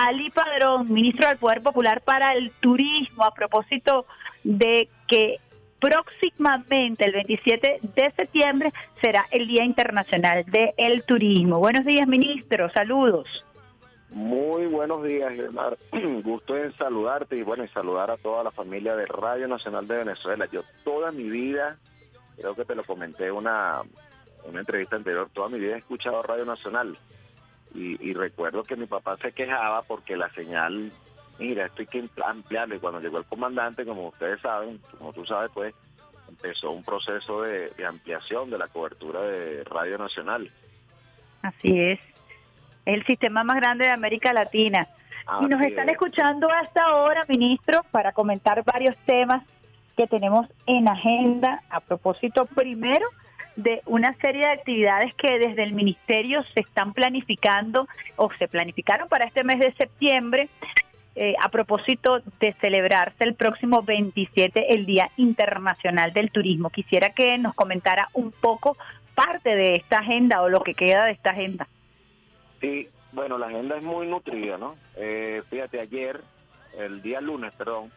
Ali Padrón, ministro del Poder Popular para el Turismo, a propósito de que próximamente, el 27 de septiembre, será el Día Internacional del Turismo. Buenos días, ministro. Saludos. Muy buenos días, Germán. Gusto en saludarte y bueno, y saludar a toda la familia de Radio Nacional de Venezuela. Yo toda mi vida, creo que te lo comenté una una entrevista anterior, toda mi vida he escuchado Radio Nacional y, recuerdo que mi papá se quejaba porque la señal, mira, esto hay que ampliarle. Y cuando llegó el comandante, como ustedes saben, como tú sabes, pues empezó un proceso de, ampliación de la cobertura de Radio Nacional. Así es. Es el sistema más grande de América Latina. y nos están escuchando hasta ahora, ministro, para comentar varios temas que tenemos en agenda. A propósito, primero, de una serie de actividades que desde el ministerio se están planificando o se planificaron para este mes de septiembre eh, a propósito de celebrarse el próximo 27 el Día Internacional del Turismo. Quisiera que nos comentara un poco parte de esta agenda o lo que queda de esta agenda. Sí, bueno, la agenda es muy nutrida, ¿no? Eh, fíjate, ayer, el día lunes, perdón,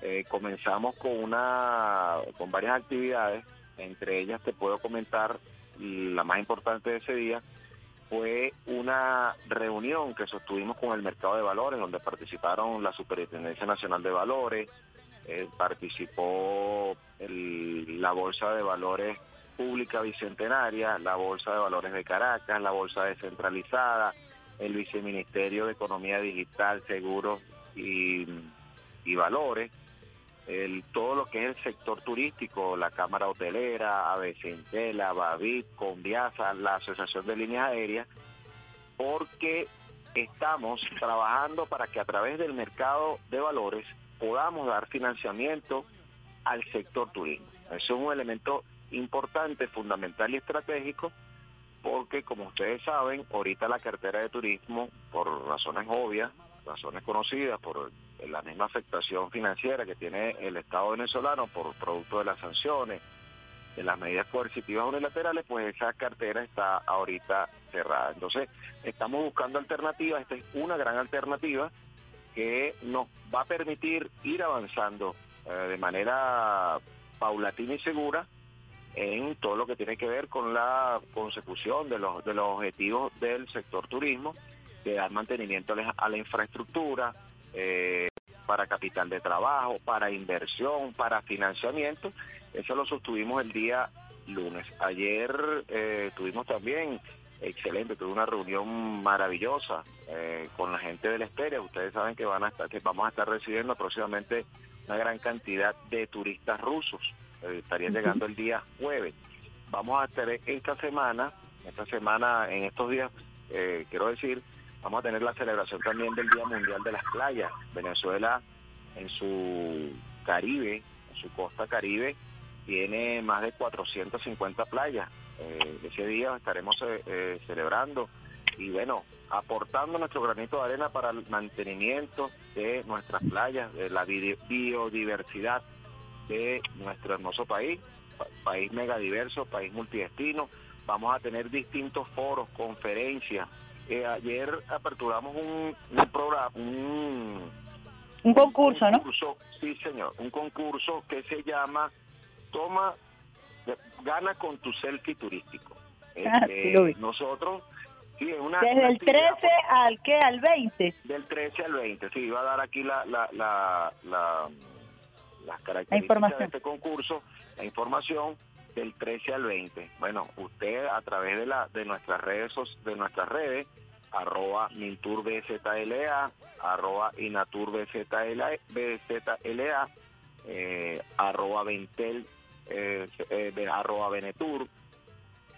eh, comenzamos con una con varias actividades entre ellas te puedo comentar la más importante de ese día fue una reunión que sostuvimos con el mercado de valores, donde participaron la Superintendencia Nacional de Valores, eh, participó la Bolsa de Valores Pública Bicentenaria, la Bolsa de Valores de Caracas, la Bolsa Descentralizada, el Viceministerio de Economía Digital, Seguros y Valores, el, todo lo que es el sector turístico, la Cámara Hotelera, Avecentela, Bavid, Conviasa, la Asociación de Líneas Aéreas, porque estamos trabajando para que a través del mercado de valores podamos dar financiamiento al sector turismo. Eso es un elemento importante, fundamental y estratégico, porque como ustedes saben, ahorita la cartera de turismo, por razones obvias, razones conocidas, por la misma afectación financiera que tiene el Estado venezolano por producto de las sanciones, de las medidas coercitivas unilaterales, pues esa cartera está ahorita cerrada. Entonces, estamos buscando alternativas, esta es una gran alternativa que nos va a permitir ir avanzando eh, de manera paulatina y segura en todo lo que tiene que ver con la consecución de los, de los objetivos del sector turismo, de dar mantenimiento a la infraestructura, eh, para capital de trabajo, para inversión, para financiamiento. Eso lo sostuvimos el día lunes. Ayer eh, tuvimos también, excelente, tuve una reunión maravillosa eh, con la gente del Esperia. Ustedes saben que, van a estar, que vamos a estar recibiendo próximamente una gran cantidad de turistas rusos. Eh, estarían llegando el día jueves. Vamos a tener esta semana, esta semana, en estos días, quiero decir, Vamos a tener la celebración también del Día Mundial de las Playas. Venezuela en su Caribe, en su costa Caribe, tiene más de 450 playas. Eh, ese día estaremos eh, eh, celebrando y bueno, aportando nuestro granito de arena para el mantenimiento de nuestras playas, de la biodiversidad de nuestro hermoso país, país megadiverso, país multidestino. Vamos a tener distintos foros, conferencias, eh, ayer aperturamos un, programa, un, un concurso, ¿no? Sí, señor, un concurso que se llama Toma, gana con tu selfie turístico. Ah, este, nosotros, sí, una, Desde el 13 al qué, al 20. Del 13 al 20, sí, iba a dar aquí la, la, la, la las características información. de este concurso, la información del 13 al 20. Bueno, usted a través de la de nuestras redes de nuestras redes arroba minturbzla, arroba inaturbzla, eh, arroba ventel, eh, eh arroba venetur.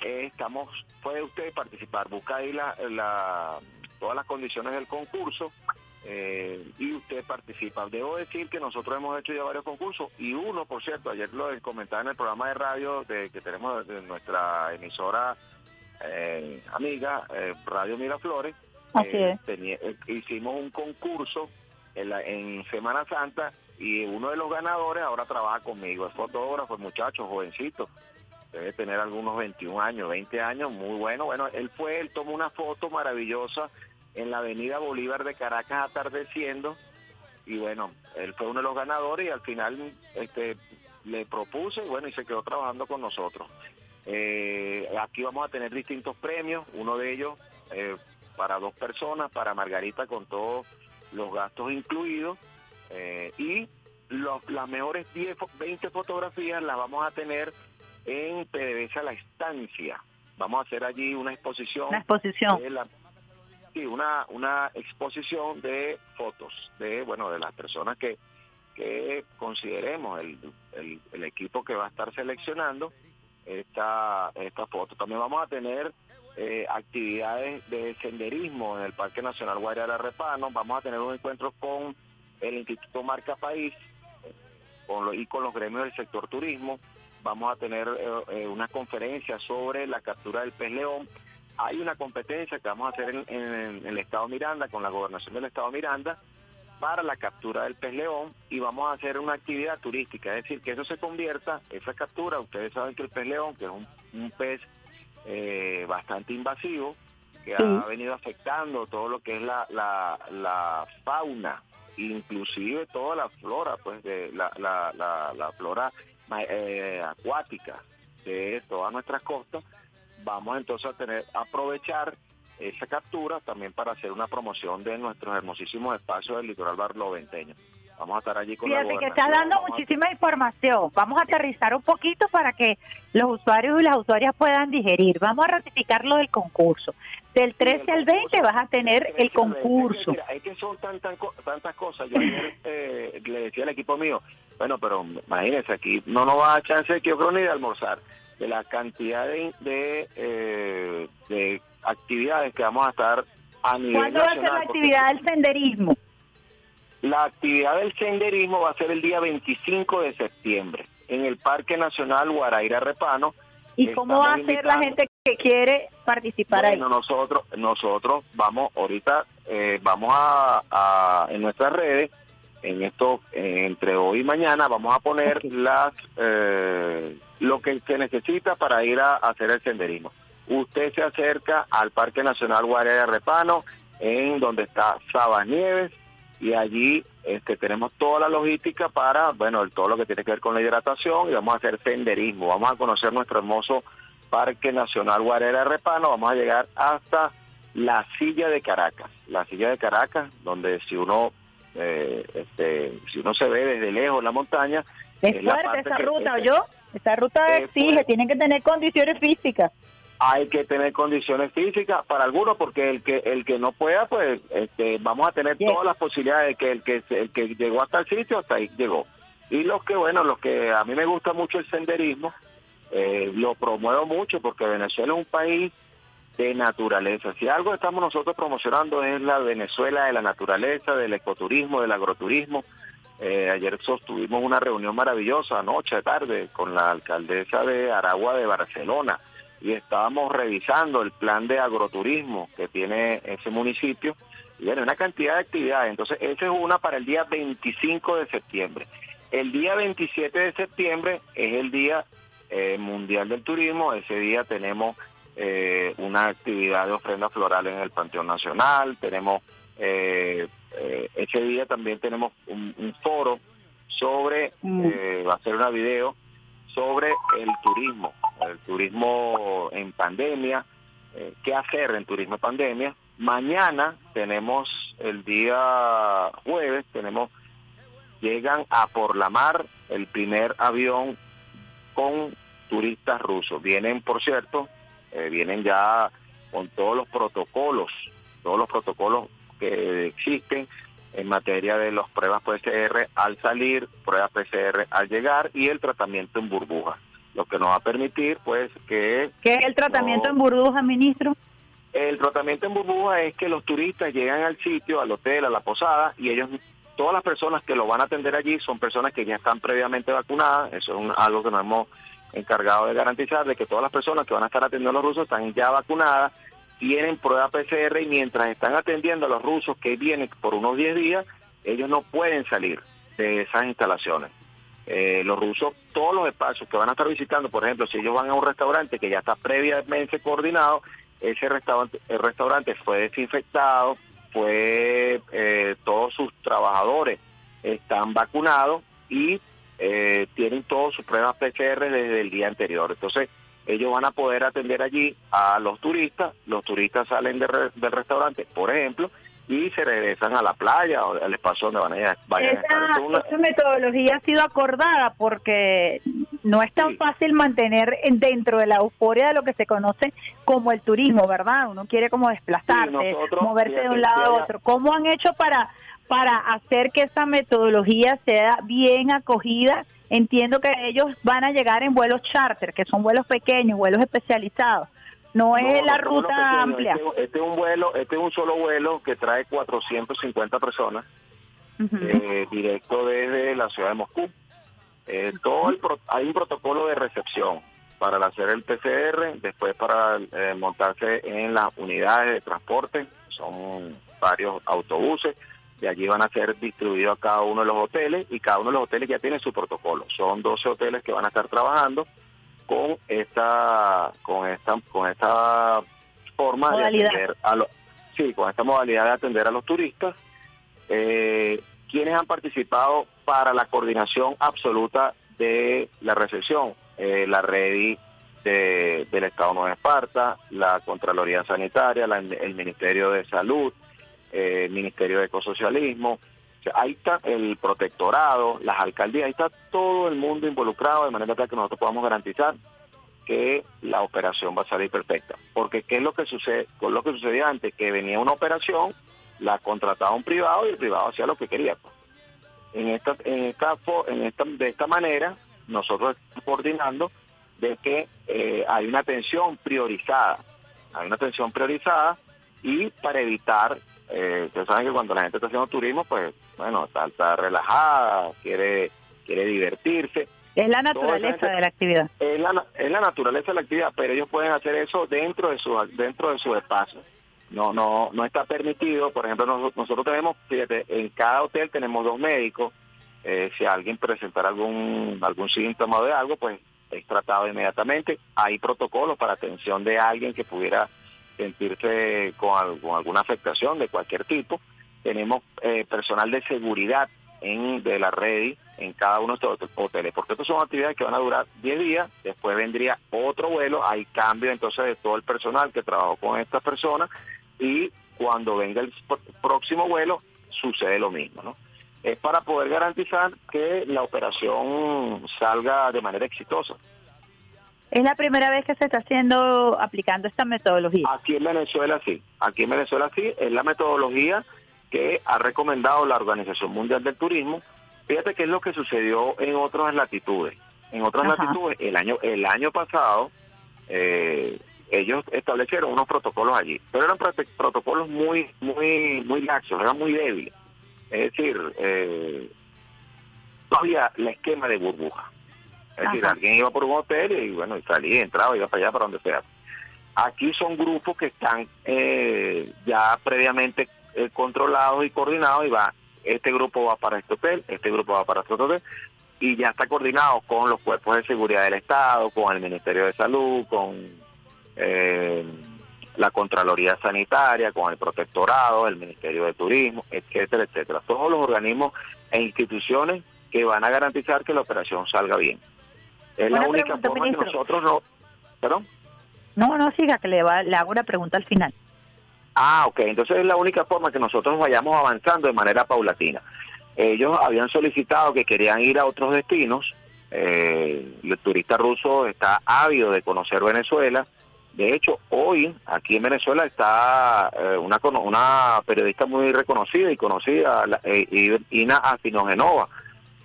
Eh, estamos, puede usted participar, busca ahí la, la, todas las condiciones del concurso eh, y usted participa. Debo decir que nosotros hemos hecho ya varios concursos y uno, por cierto, ayer lo comentaba en el programa de radio de, que tenemos de nuestra emisora eh, amiga eh, Radio Miraflores. hicimos un concurso en, la, en Semana Santa y uno de los ganadores ahora trabaja conmigo, es fotógrafo, es muchacho, jovencito, debe tener algunos 21 años, 20 años, muy bueno. Bueno, él fue, él tomó una foto maravillosa en la avenida Bolívar de Caracas atardeciendo y bueno, él fue uno de los ganadores y al final este, le propuse y bueno, y se quedó trabajando con nosotros. Eh, aquí vamos a tener distintos premios, uno de ellos eh, para dos personas, para Margarita con todos los gastos incluidos eh, y las mejores 10, 20 fotografías las vamos a tener en PDVSA La Estancia. Vamos a hacer allí una exposición. Una exposición. Una, una exposición de fotos de, bueno, de las personas que, que consideremos el, el, equipo que va a estar seleccionando esta, esta foto. También vamos a tener eh, actividades de senderismo en el Parque Nacional Guayara Repano. Vamos a tener un encuentro con el Instituto Marca País con y con los gremios del sector turismo. Vamos a tener eh, eh, una conferencia sobre la captura del pez león. Hay una competencia que vamos a hacer en, el Estado Miranda, con la gobernación del Estado Miranda, para la captura del pez león y vamos a hacer una actividad turística, es decir, que eso se convierta, esa captura, ustedes saben que el pez león, que es un, pez eh, bastante invasivo, que ha venido afectando todo lo que es la, la, la fauna inclusive toda la flora, pues de la, la, la, flora eh, acuática de todas nuestras costas, vamos entonces a tener aprovechar esa captura también para hacer una promoción de nuestros hermosísimos espacios del litoral barloventeño. Vamos a estar allí con Fíjate que está dando muchísima información. Vamos a aterrizar un poquito para que los usuarios y las usuarias puedan digerir. Vamos a ratificar lo del concurso. Del 13 al 20 vas a tener el concurso. Mira, es que son tantas, tantas cosas. Yo ayer eh, le decía al equipo mío, bueno, pero imagínense, aquí no nos va a chance, que yo creo, ni de almorzar, de la cantidad de, de, eh, de actividades que vamos a estar a nivel ¿Cuándo va a ser la actividad del senderismo? La actividad del senderismo va a ser el día 25 de septiembre en el Parque Nacional Guaraira Repano. ¿Y cómo va a ser la gente que quiere participar bueno, nosotros nosotros vamos ahorita eh, vamos a, en nuestras redes en esto entre hoy y mañana vamos a poner las eh, lo que se necesita para ir a, hacer el senderismo. Usted se acerca al Parque Nacional Guaraira Repano en donde está Sabas Nieves y allí este, tenemos toda la logística para, bueno, todo lo que tiene que ver con la hidratación y vamos a hacer senderismo, vamos a conocer nuestro hermoso Parque Nacional Guarera Repano, vamos a llegar hasta la silla de Caracas, la silla de Caracas, donde si uno eh, este, si uno se ve desde lejos la montaña, es, fuerte esa ruta, ¿yo? Esa ruta exige, tienen que tener condiciones físicas. Hay que tener condiciones físicas para algunos porque el que el que no pueda pues este, vamos a tener todas las posibilidades de que el que el que llegó hasta el sitio hasta ahí llegó. Y los que bueno los que a mí me gusta mucho el senderismo eh, lo promuevo mucho porque Venezuela es un país de naturaleza. Si algo estamos nosotros promocionando es la Venezuela de la naturaleza del ecoturismo del agroturismo eh, ayer sostuvimos una reunión maravillosa anoche tarde con la alcaldesa de Aragua de Barcelona y estábamos revisando el plan de agroturismo que tiene ese municipio y bueno, una cantidad de actividades. Entonces, esa es una para el día 25 de septiembre. El día 27 de septiembre es el Día eh, Mundial del Turismo. Ese día tenemos eh, una actividad de ofrenda floral en el Panteón Nacional. Tenemos, eh, ese día también tenemos un, foro sobre, mm. va a ser una video sobre el turismo, el turismo en pandemia, eh, qué hacer en turismo en pandemia. Mañana tenemos el día jueves, tenemos llegan a por la mar el primer avión con turistas rusos. Vienen, por cierto, eh, vienen ya con todos los protocolos, todos los protocolos que existen en materia de las pruebas PCR al salir, pruebas PCR al llegar y el tratamiento en burbuja, lo que nos va a permitir pues que... ¿Qué es el tratamiento en burbuja, ministro? El tratamiento en burbuja es que los turistas llegan al sitio, al hotel, a la posada y ellos, todas las personas que lo van a atender allí son personas que ya están previamente vacunadas, eso es algo que nos hemos encargado de garantizar, de que todas las personas que van a estar atendiendo a los rusos están ya vacunadas tienen prueba PCR y mientras están atendiendo a los rusos que vienen por unos 10 días, ellos no pueden salir de esas instalaciones. Eh, los rusos, todos los espacios que van a estar visitando, por ejemplo, si ellos van a un restaurante que ya está previamente coordinado, ese restaurante, el restaurante fue desinfectado, fue eh, todos sus trabajadores están vacunados y eh, tienen todas sus pruebas PCR desde el día anterior. Entonces, ellos van a poder atender allí a los turistas, los turistas salen del restaurante, por ejemplo, y se regresan a la playa o al espacio donde van a, ir, esa, metodología ha sido acordada porque no es tan fácil mantener dentro de la euforia de lo que se conoce como el turismo, ¿verdad? Uno quiere como desplazarse, moverse de un lado a otro. ¿Cómo han hecho para para hacer que esa metodología sea bien acogida? Entiendo que ellos van a llegar en vuelos charter, que son vuelos pequeños, vuelos especializados no es la ruta amplia. Este, este, es un vuelo, este es un solo vuelo que trae 450 personas eh, directo desde la ciudad de Moscú. Eh, todo hay un protocolo de recepción para hacer el PCR, después para eh, montarse en las unidades de transporte, son varios autobuses, de allí van a ser distribuidos a cada uno de los hoteles y cada uno de los hoteles ya tiene su protocolo. Son 12 hoteles que van a estar trabajando con esta con esta con esta forma de atender a los sí con esta modalidad de atender a los turistas eh, quienes han participado para la coordinación absoluta de la recepción eh, la red del Estado Nueva Esparta la Contraloría Sanitaria el Ministerio de Salud eh, Ministerio de Ecosocialismo ahí está el protectorado, las alcaldías, ahí está todo el mundo involucrado de manera tal que nosotros podamos garantizar que la operación va a salir perfecta. Porque qué es lo que sucede, con lo que sucedía antes, que venía una operación, la contrataba un privado y el privado hacía lo que quería. Pues. En esta, en esta, en esta, de esta manera, nosotros estamos coordinando de que eh, hay una atención priorizada, hay una atención priorizada y para evitar eh, ustedes saben que cuando la gente está haciendo turismo, pues, bueno, está, relajada, quiere, quiere divertirse. Es la naturaleza de la actividad. Es la, es la naturaleza de la actividad, pero ellos pueden hacer eso dentro de su dentro de su espacio. No, no, no está permitido. Por ejemplo, nosotros, tenemos, fíjate, en cada hotel tenemos dos médicos. Eh, si alguien presentara algún algún síntoma de algo, pues es tratado inmediatamente. Hay protocolos para atención de alguien que pudiera sentirse con, alguna afectación de cualquier tipo. Tenemos eh, personal de seguridad en de la red en cada uno de estos hoteles, porque estas son actividades que van a durar 10 días, después vendría otro vuelo, hay cambio entonces de todo el personal que trabajó con estas personas y cuando venga el próximo vuelo sucede lo mismo, ¿no? Es para poder garantizar que la operación salga de manera exitosa. Es la primera vez que se está haciendo, aplicando esta metodología. Aquí en Venezuela sí, aquí en Venezuela sí, es la metodología que ha recomendado la Organización Mundial del Turismo. Fíjate qué es lo que sucedió en otras latitudes. En otras latitudes, el año el año pasado, eh, ellos establecieron unos protocolos allí, pero eran protocolos muy muy muy laxos, eran muy débiles. Es decir, eh, todavía la esquema de burbuja. Es decir, alguien iba por un hotel y bueno, y salía, entraba, iba para allá, para donde sea. Aquí son grupos que están eh, ya previamente eh, controlados y coordinados y va, este grupo va para este hotel, este grupo va para este hotel y ya está coordinado con los cuerpos de seguridad del Estado, con el Ministerio de Salud, con eh, la Contraloría Sanitaria, con el Protectorado, el Ministerio de Turismo, etcétera, etcétera. Todos los organismos e instituciones que van a garantizar que la operación salga bien. Es la única forma que nosotros no... ¿Perdón? No, no, siga, que le, va, le hago una pregunta al final. Ah, ok. Entonces es la única forma que nosotros vayamos avanzando de manera paulatina. Ellos habían solicitado que querían ir a otros destinos. Eh, el turista ruso está ávido de conocer Venezuela. De hecho, hoy aquí en Venezuela está eh, una, una periodista muy reconocida y conocida, eh, Ina Afinogenova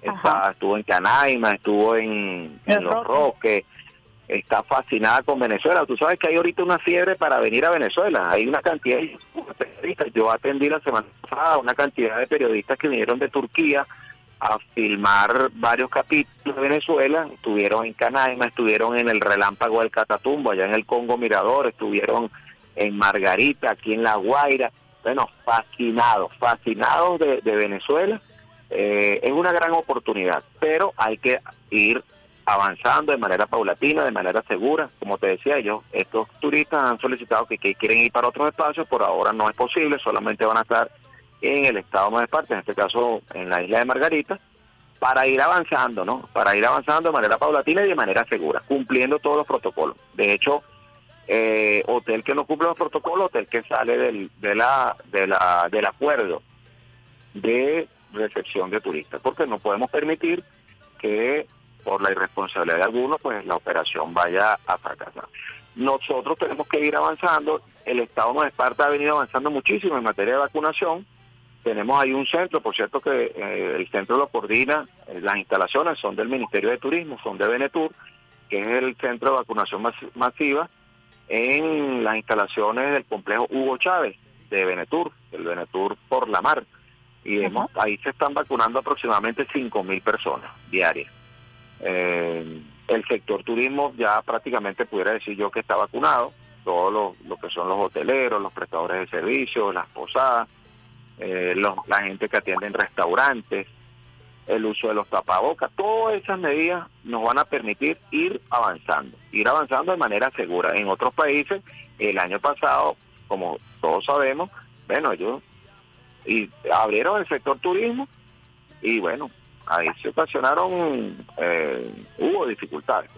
estuvo en Canaima, estuvo en, Los Roques, está fascinada con Venezuela. Tú sabes que hay ahorita una fiebre para venir a Venezuela. Hay una cantidad de periodistas. Yo atendí la semana pasada una cantidad de periodistas que vinieron de Turquía a filmar varios capítulos de Venezuela. Estuvieron en Canaima, estuvieron en el relámpago del Catatumbo, allá en el Congo Mirador, estuvieron en Margarita, aquí en La Guaira. Bueno, fascinados, fascinados de Venezuela eh, es una gran oportunidad, pero hay que ir avanzando de manera paulatina, de manera segura. Como te decía yo, estos turistas han solicitado que, quieren ir para otros espacios, por ahora no es posible, solamente van a estar en el estado más parte, en este caso en la isla de Margarita, para ir avanzando, ¿no? Para ir avanzando de manera paulatina y de manera segura, cumpliendo todos los protocolos. De hecho, eh, hotel que no cumple los protocolos, hotel que sale del, de la, de la, del acuerdo de recepción de turistas, porque no podemos permitir que por la irresponsabilidad de algunos, pues la operación vaya a fracasar. Nosotros tenemos que ir avanzando, el Estado de Esparta ha venido avanzando muchísimo en materia de vacunación, tenemos ahí un centro, por cierto que eh, el centro lo coordina, eh, las instalaciones son del Ministerio de Turismo, son de Benetur, que es el centro de vacunación masiva en las instalaciones del complejo Hugo Chávez de Benetur, el Benetur por la mar. Y ahí se están vacunando aproximadamente 5.000 personas diarias. Eh, el sector turismo ya prácticamente pudiera decir yo que está vacunado, todo lo, lo que son los hoteleros, los prestadores de servicios, las posadas, eh, la gente que atiende en restaurantes, el uso de los tapabocas, todas esas medidas nos van a permitir ir avanzando, ir avanzando de manera segura. En otros países, el año pasado, como todos sabemos, bueno, ellos y abrieron el sector turismo y bueno, ahí se ocasionaron, eh, hubo dificultades.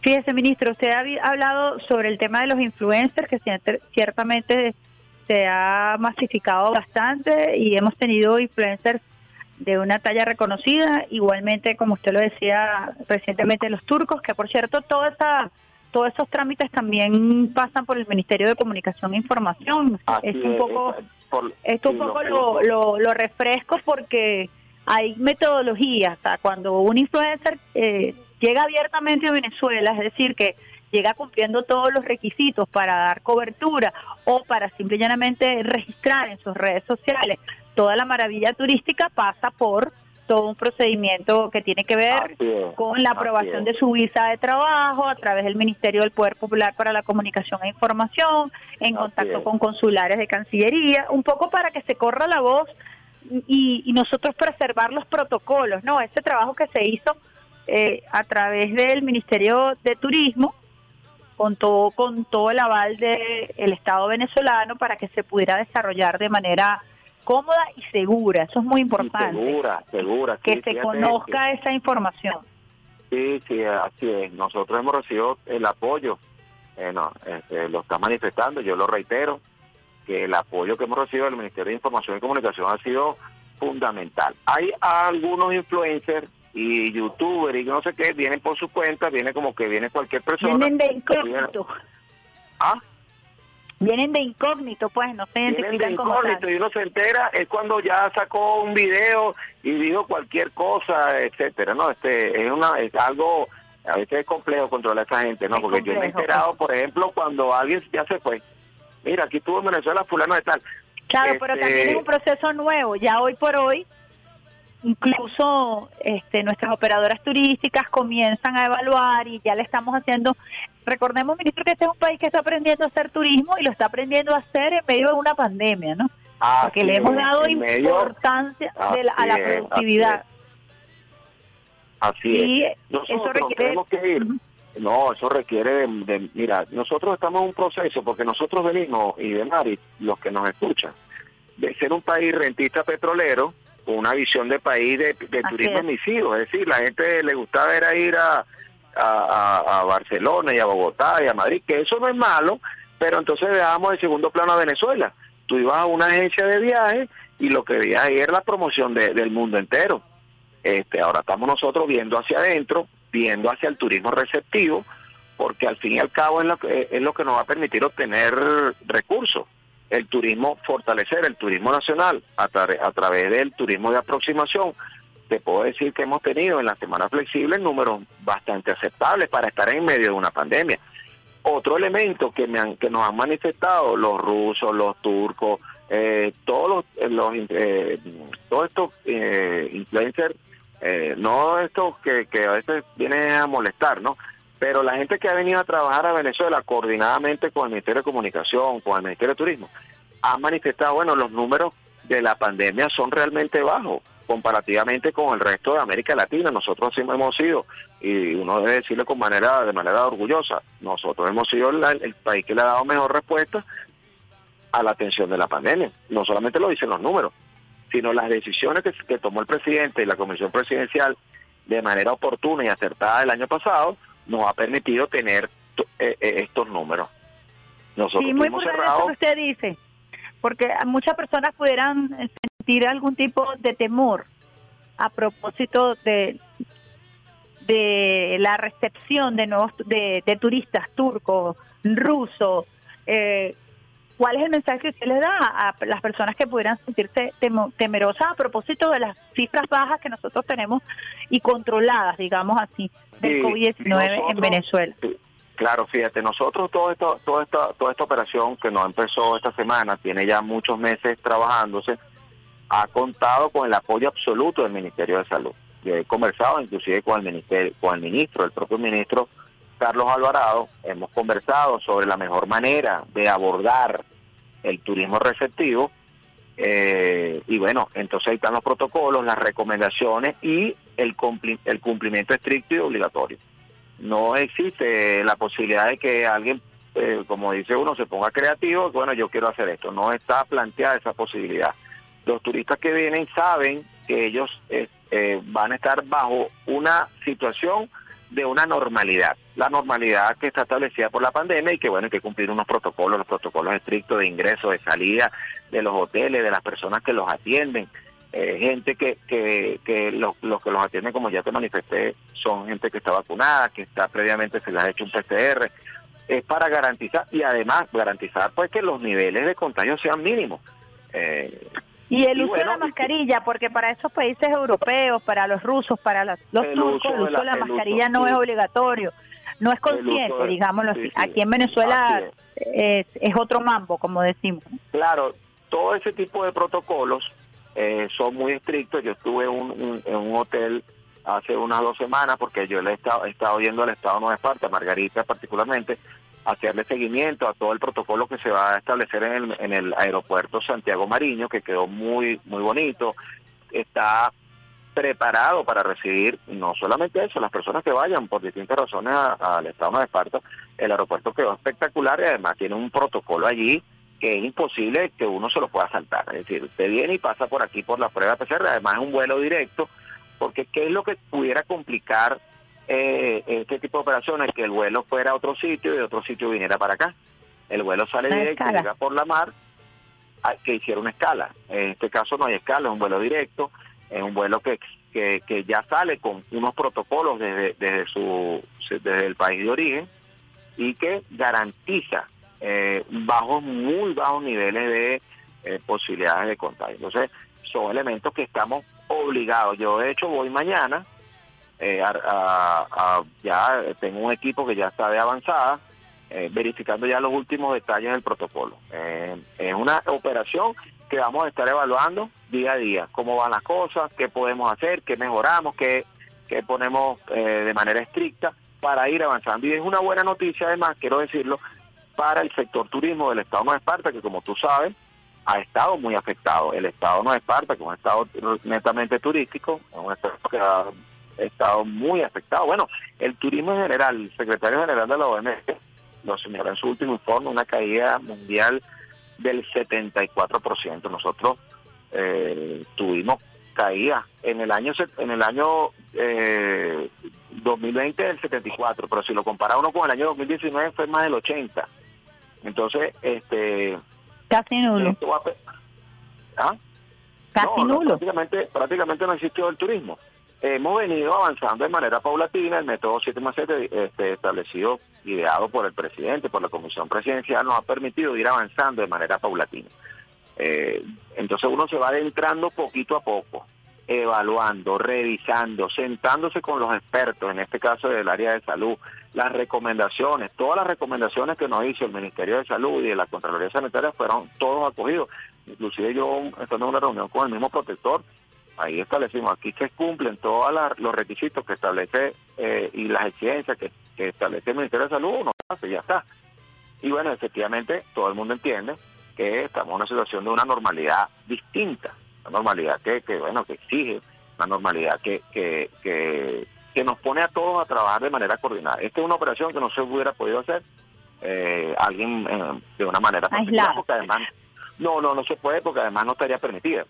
Fíjese, ministro, usted ha hablado sobre el tema de los influencers, que ciertamente se ha masificado bastante y hemos tenido influencers de una talla reconocida, igualmente como usted lo decía recientemente los turcos, que por cierto toda esa, todos esos trámites también pasan por el Ministerio de Comunicación e Información. es un poco, esto un poco lo, lo, refresco porque hay metodologías, o sea, cuando un influencer eh, llega abiertamente a Venezuela, es decir, que llega cumpliendo todos los requisitos para dar cobertura o para simple y llanamente registrar en sus redes sociales toda la maravilla turística, pasa por todo un procedimiento que tiene que ver con la aprobación de su visa de trabajo a través del Ministerio del Poder Popular para la Comunicación e Información, en contacto con consulares de Cancillería, un poco para que se corra la voz y, nosotros preservar los protocolos, ¿no? Ese trabajo que se hizo eh, a través del Ministerio de Turismo, con todo, con todo el aval del Estado venezolano para que se pudiera desarrollar de manera cómoda y segura. Eso es muy importante. segura, segura. Que se conozca esa información. Sí, sí, así es. Nosotros hemos recibido el apoyo, eh, no, lo está manifestando, yo lo reitero, que el apoyo que hemos recibido del Ministerio de Información y Comunicación ha sido fundamental. Hay algunos influencers y youtubers y no sé qué, vienen por su cuenta, viene como que viene cualquier persona. Vienen de incógnito. ¿Ah? Vienen de incógnito, pues, no se identifican como incógnito y uno se entera es cuando ya sacó un video y dijo cualquier cosa, etcétera, ¿no? Este es una es algo a veces es complejo controlar a esa gente, ¿no? Porque yo me he enterado, por ejemplo, cuando alguien ya se fue. Mira, aquí estuvo en Venezuela fulano de tal. Claro, pero también es este un proceso nuevo. Ya hoy por hoy incluso este, nuestras operadoras turísticas comienzan a evaluar y ya le estamos haciendo, recordemos ministro que este es un país que está aprendiendo a hacer turismo y lo está aprendiendo a hacer en medio de una pandemia, ¿no? Porque le hemos dado importancia a la productividad. Así es. eso requiere... Que ir. No, eso requiere de, Mira, nosotros estamos en un proceso porque nosotros venimos, y de Mari, los que nos escuchan, de ser un país rentista petrolero, con una visión de país de, turismo emisivo, es decir, la gente le gustaba era ir a, a, Barcelona y a Bogotá y a Madrid, que eso no es malo, pero entonces dejamos de segundo plano a Venezuela. Tú ibas a una agencia de viajes y lo que veías ahí era la promoción del mundo entero. Este, ahora estamos nosotros viendo hacia adentro, viendo hacia el turismo receptivo, porque al fin y al cabo es lo que, es lo que nos va a permitir obtener recursos el turismo, fortalecer el turismo nacional a, a través del turismo de aproximación. Te puedo decir que hemos tenido en la semana flexible números bastante aceptables para estar en medio de una pandemia. Otro elemento que, me han, que nos han manifestado los rusos, los turcos, eh, todos los, los eh, todos estos eh, influencers, eh, no estos que, que a veces vienen a molestar, ¿no? pero la gente que ha venido a trabajar a Venezuela coordinadamente con el Ministerio de Comunicación, con el Ministerio de Turismo, ha manifestado, bueno, los números de la pandemia son realmente bajos, comparativamente con el resto de América Latina. Nosotros siempre hemos sido, y uno debe decirlo con manera, de manera orgullosa, nosotros hemos sido el país que le ha dado mejor respuesta a la atención de la pandemia. No solamente lo dicen los números, sino las decisiones que, tomó el presidente y la Comisión Presidencial de manera oportuna y acertada el año pasado nos ha permitido tener eh, eh, estos números. Nosotros sí, muy lo que usted dice, porque muchas personas pudieran sentir algún tipo de temor a propósito de de la recepción de nuevos de, de turistas turcos, rusos, eh, ¿Cuál es el mensaje que usted le da a las personas que pudieran sentirse temerosas a propósito de las cifras bajas que nosotros tenemos y controladas, digamos así, del COVID-19 en Venezuela? Claro, fíjate, nosotros todo esto, toda esta, toda esta operación que no empezó esta semana, tiene ya muchos meses trabajándose, ha contado con el apoyo absoluto del Ministerio de Salud. Yo he conversado inclusive con el ministerio, con el ministro, el propio ministro Carlos Alvarado, hemos conversado sobre la mejor manera de abordar el turismo receptivo. Eh, y bueno, entonces ahí están los protocolos, las recomendaciones y el, el cumplimiento estricto y obligatorio. No existe la posibilidad de que alguien, eh, como dice uno, se ponga creativo, bueno, yo quiero hacer esto. No está planteada esa posibilidad. Los turistas que vienen saben que ellos eh, van a estar bajo una situación de una normalidad, la normalidad que está establecida por la pandemia y que bueno, hay que cumplir unos protocolos, los protocolos estrictos de ingreso, de salida de los hoteles, de las personas que los atienden, eh, gente que, que, que los, que los atienden, como ya te manifesté, son gente que está vacunada, que está previamente se les ha hecho un PCR, es para garantizar y además garantizar pues que los niveles de contagio sean mínimos. Eh, y el uso de la mascarilla, porque para esos países europeos, para los rusos, para los, turcos, el uso de la, mascarilla no es obligatorio, no es consciente, digámoslo así. Aquí en Venezuela es. otro mambo, como decimos. Claro, todo ese tipo de protocolos eh, son muy estrictos. Yo estuve en un hotel hace unas dos semanas, porque yo le he estado, he estado yendo al Estado de Nueva Esparta, Margarita particularmente, hacerle seguimiento a todo el protocolo que se va a establecer en el, en el aeropuerto Santiago Mariño, que quedó muy, muy bonito. Está preparado para recibir no solamente eso, las personas que vayan por distintas razones al Estado de Esparta, el aeropuerto quedó espectacular y además tiene un protocolo allí que es imposible que uno se lo pueda saltar. Es decir, usted viene y pasa por aquí por la prueba PCR, además es un vuelo directo, porque ¿qué es lo que pudiera complicar eh, este tipo de operaciones, que el vuelo fuera a otro sitio y de otro sitio viniera para acá. El vuelo sale directo, llega por la mar, que hiciera una escala. En este caso no hay escala, es un vuelo directo, es un vuelo que, que, ya sale con unos protocolos desde, desde, su, desde el país de origen y que garantiza eh, bajos, muy bajos niveles de eh, posibilidades de contagio. Entonces, son elementos que estamos obligados. Yo, de hecho, voy mañana eh, ya tengo un equipo que ya está de avanzada, eh, verificando ya los últimos detalles del protocolo. Eh, es una operación que vamos a estar evaluando día a día, cómo van las cosas, qué podemos hacer, qué mejoramos, qué, qué ponemos de manera estricta para ir avanzando. Y es una buena noticia, además, quiero decirlo, para el sector turismo del Estado de Esparta, que como tú sabes, ha estado muy afectado. El Estado de Esparta, que es un Estado netamente turístico, es un Estado que ha estado muy afectado. Bueno, el turismo en general, el secretario general de la OMS lo señaló en su último informe, una caída mundial del 74%. Nosotros eh, tuvimos caída en el año en el año eh, 2020 del 74, pero si lo compara uno con el año 2019 fue más del 80. Entonces, este casi nulo. ¿Ah? Casi nulo. Prácticamente, prácticamente no existió el turismo hemos venido avanzando de manera paulatina. El método 7 más 7 este, establecido, ideado por el presidente, por la Comisión Presidencial, nos ha permitido ir avanzando de manera paulatina. Eh, entonces uno se va adentrando poquito a poco, evaluando, revisando, sentándose con los expertos, en este caso del área de salud, las recomendaciones, todas las recomendaciones que nos hizo el Ministerio de Salud y de la Contraloría Sanitaria fueron todos acogidos. Inclusive yo, estando en una reunión con el mismo protector, ahí establecimos, aquí se cumplen todos los requisitos que establece eh, y las exigencias que, establece el Ministerio de Salud, uno hace, ya está. Y bueno, efectivamente, todo el mundo entiende que estamos en una situación de una normalidad distinta, normalidad que, que bueno, que exige, una normalidad que, que, que, que nos pone a todos a trabajar de manera coordinada. Esta es una operación que no se hubiera podido hacer eh, alguien eh, de una manera particular, porque además no, no, no se puede porque además no estaría permitida.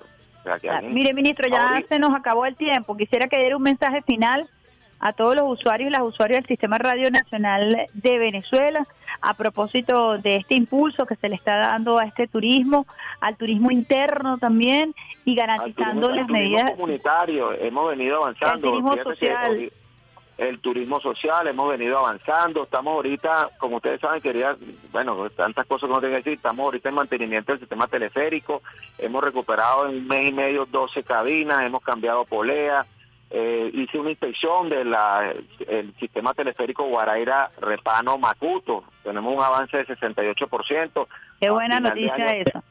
Mire, ministro, ya se nos acabó el tiempo. Quisiera que diera un mensaje final a todos los usuarios y las usuarias del Sistema Radio Nacional de Venezuela a propósito de este impulso que se le está dando a este turismo, al turismo interno también y garantizando las medidas. comunitario, hemos venido avanzando. El turismo social el turismo social, hemos venido avanzando, estamos ahorita, como ustedes saben, quería, bueno, tantas cosas que no tengo que decir, estamos ahorita en mantenimiento del sistema teleférico, hemos recuperado en un mes y medio 12 cabinas, hemos cambiado polea, eh, hice una inspección del el sistema teleférico Guaraira Repano Macuto, tenemos un avance de 68%. Qué buena noticia esa.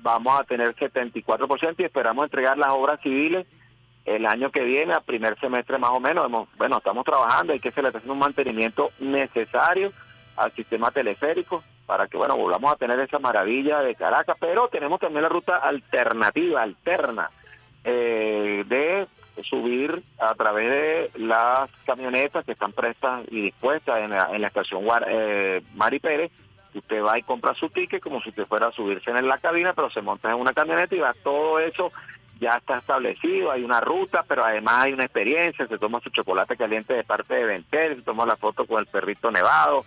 Vamos a tener 74% y esperamos entregar las obras civiles el año que viene, a primer semestre más o menos, hemos, bueno, estamos trabajando, hay que se le está haciendo un mantenimiento necesario al sistema teleférico para que, bueno, volvamos a tener esa maravilla de Caracas, pero tenemos también la ruta alternativa, alterna, eh, de subir a través de las camionetas que están prestas y dispuestas en la, en la estación eh, Mari Pérez, usted va y compra su ticket como si usted fuera a subirse en la cabina, pero se monta en una camioneta y va todo eso ya está establecido, hay una ruta, pero además hay una experiencia, se toma su chocolate caliente de parte de Ventel, se toma la foto con el perrito nevado,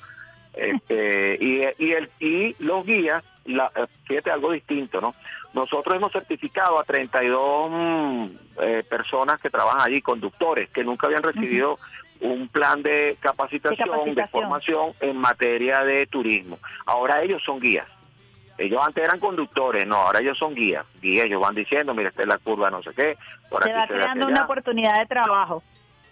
este, y, y, el, y los guías, la, eh, fíjate algo distinto, ¿no? Nosotros hemos certificado a 32 mm, eh, personas que trabajan allí, conductores, que nunca habían recibido un plan de capacitación, de formación en materia de turismo. Ahora ellos son guías. Ellos antes eran conductores, no, ahora ellos son guías. Guías, ellos van diciendo, mira, esta es la curva, no sé qué. Por se va creando una oportunidad de trabajo.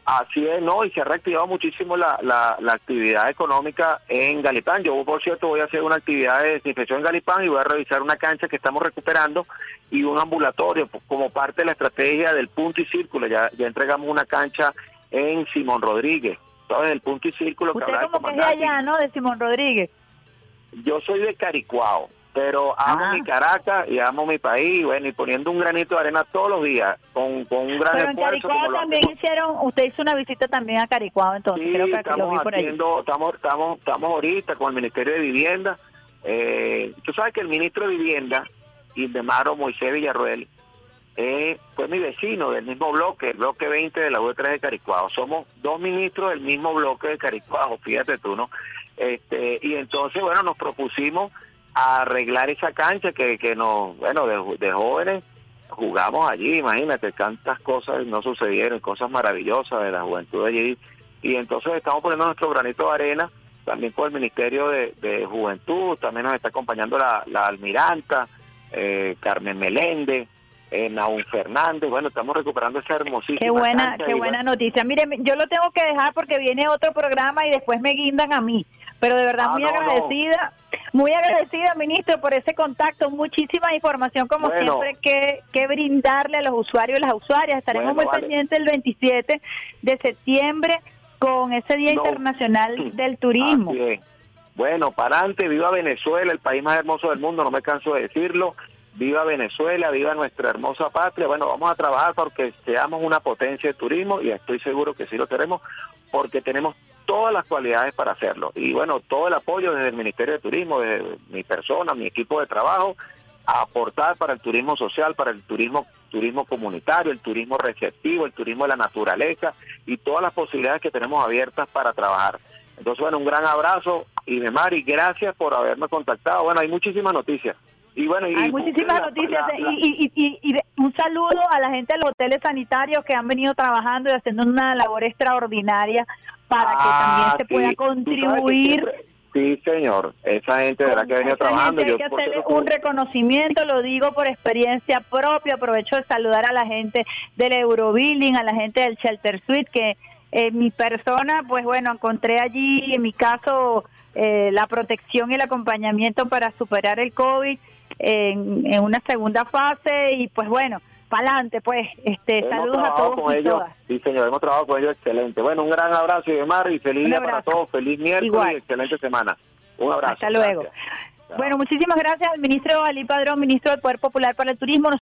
Así es, no, y se ha reactivado muchísimo la, la, actividad económica en Galipán. Yo, por cierto, voy a hacer una actividad de desinfección en Galipán y voy a revisar una cancha que estamos recuperando y un ambulatorio pues, como parte de la estrategia del punto y círculo. Ya, ya entregamos una cancha en Simón Rodríguez. ¿Sabes? El punto y círculo que Usted como que es de allá, ¿no? De Simón Rodríguez. Yo soy de Caricuao pero amo mi Caracas y amo mi país, bueno, y poniendo un granito de arena todos los días, con, con un gran pero esfuerzo. En también hicieron, usted hizo una visita también a Caricuao, entonces sí, estamos haciendo, estamos, estamos, estamos ahorita con el Ministerio de Vivienda. Eh, tú sabes que el ministro de Vivienda, Indemaro Moisés Villarruel, eh, fue mi vecino del mismo bloque, el bloque 20 de la U3 de Caricuao. Somos dos ministros del mismo bloque de Caricuao, fíjate tú, ¿no? Este, y entonces, bueno, nos propusimos arreglar esa cancha que, que nos, bueno, de, jóvenes jugamos allí, imagínate, tantas cosas no sucedieron, cosas maravillosas de la juventud allí. Y entonces estamos poniendo nuestro granito de arena, también con el Ministerio de, Juventud, también nos está acompañando la, la almiranta, eh, Carmen Meléndez, eh, Naúl Fernández, bueno, estamos recuperando esa hermosísima Qué buena, qué buena noticia. Mire, yo lo tengo que dejar porque viene otro programa y después me guindan a mí, pero de verdad ah, muy agradecida. Muy agradecida, ministro, por ese contacto. Muchísima información, como siempre, que, que brindarle a los usuarios y las usuarias. Estaremos muy pendientes el 27 de septiembre con ese Día Internacional del Turismo. Bueno, para adelante, viva Venezuela, el país más hermoso del mundo, no me canso de decirlo. Viva Venezuela, viva nuestra hermosa patria. Bueno, vamos a trabajar porque seamos una potencia de turismo y estoy seguro que sí lo tenemos porque tenemos todas las cualidades para hacerlo. Y bueno, todo el apoyo desde el Ministerio de Turismo, de mi persona, mi equipo de trabajo, a aportar para el turismo social, para el turismo turismo comunitario, el turismo receptivo, el turismo de la naturaleza y todas las posibilidades que tenemos abiertas para trabajar. Entonces, bueno, un gran abrazo y de Mari, gracias por haberme contactado. Bueno, hay muchísimas noticias. Y bueno, y hay muchísimas noticias y, y, y, un saludo a la gente de los hoteles sanitarios que han venido trabajando y haciendo una labor extraordinaria para que también ah, se pueda contribuir. Sí, señor. Esa gente de verdad que ha venido trabajando. Hay que hacerle un reconocimiento, lo digo por experiencia propia. Aprovecho de saludar a la gente del Eurobuilding, a la gente del Shelter Suite, que en mi persona, pues bueno, encontré allí, en mi caso, eh, la protección y el acompañamiento para superar el COVID en, en una segunda fase. Y pues bueno, para adelante, pues. Este, saludos a todos con ellos, Sí, señor, hemos trabajado con ellos excelente. Bueno, un gran abrazo, Mar, y feliz día para todos. Feliz miércoles y excelente semana. Un abrazo. Hasta luego. Bueno, muchísimas gracias al ministro Ali Padrón, ministro del Poder Popular para el Turismo.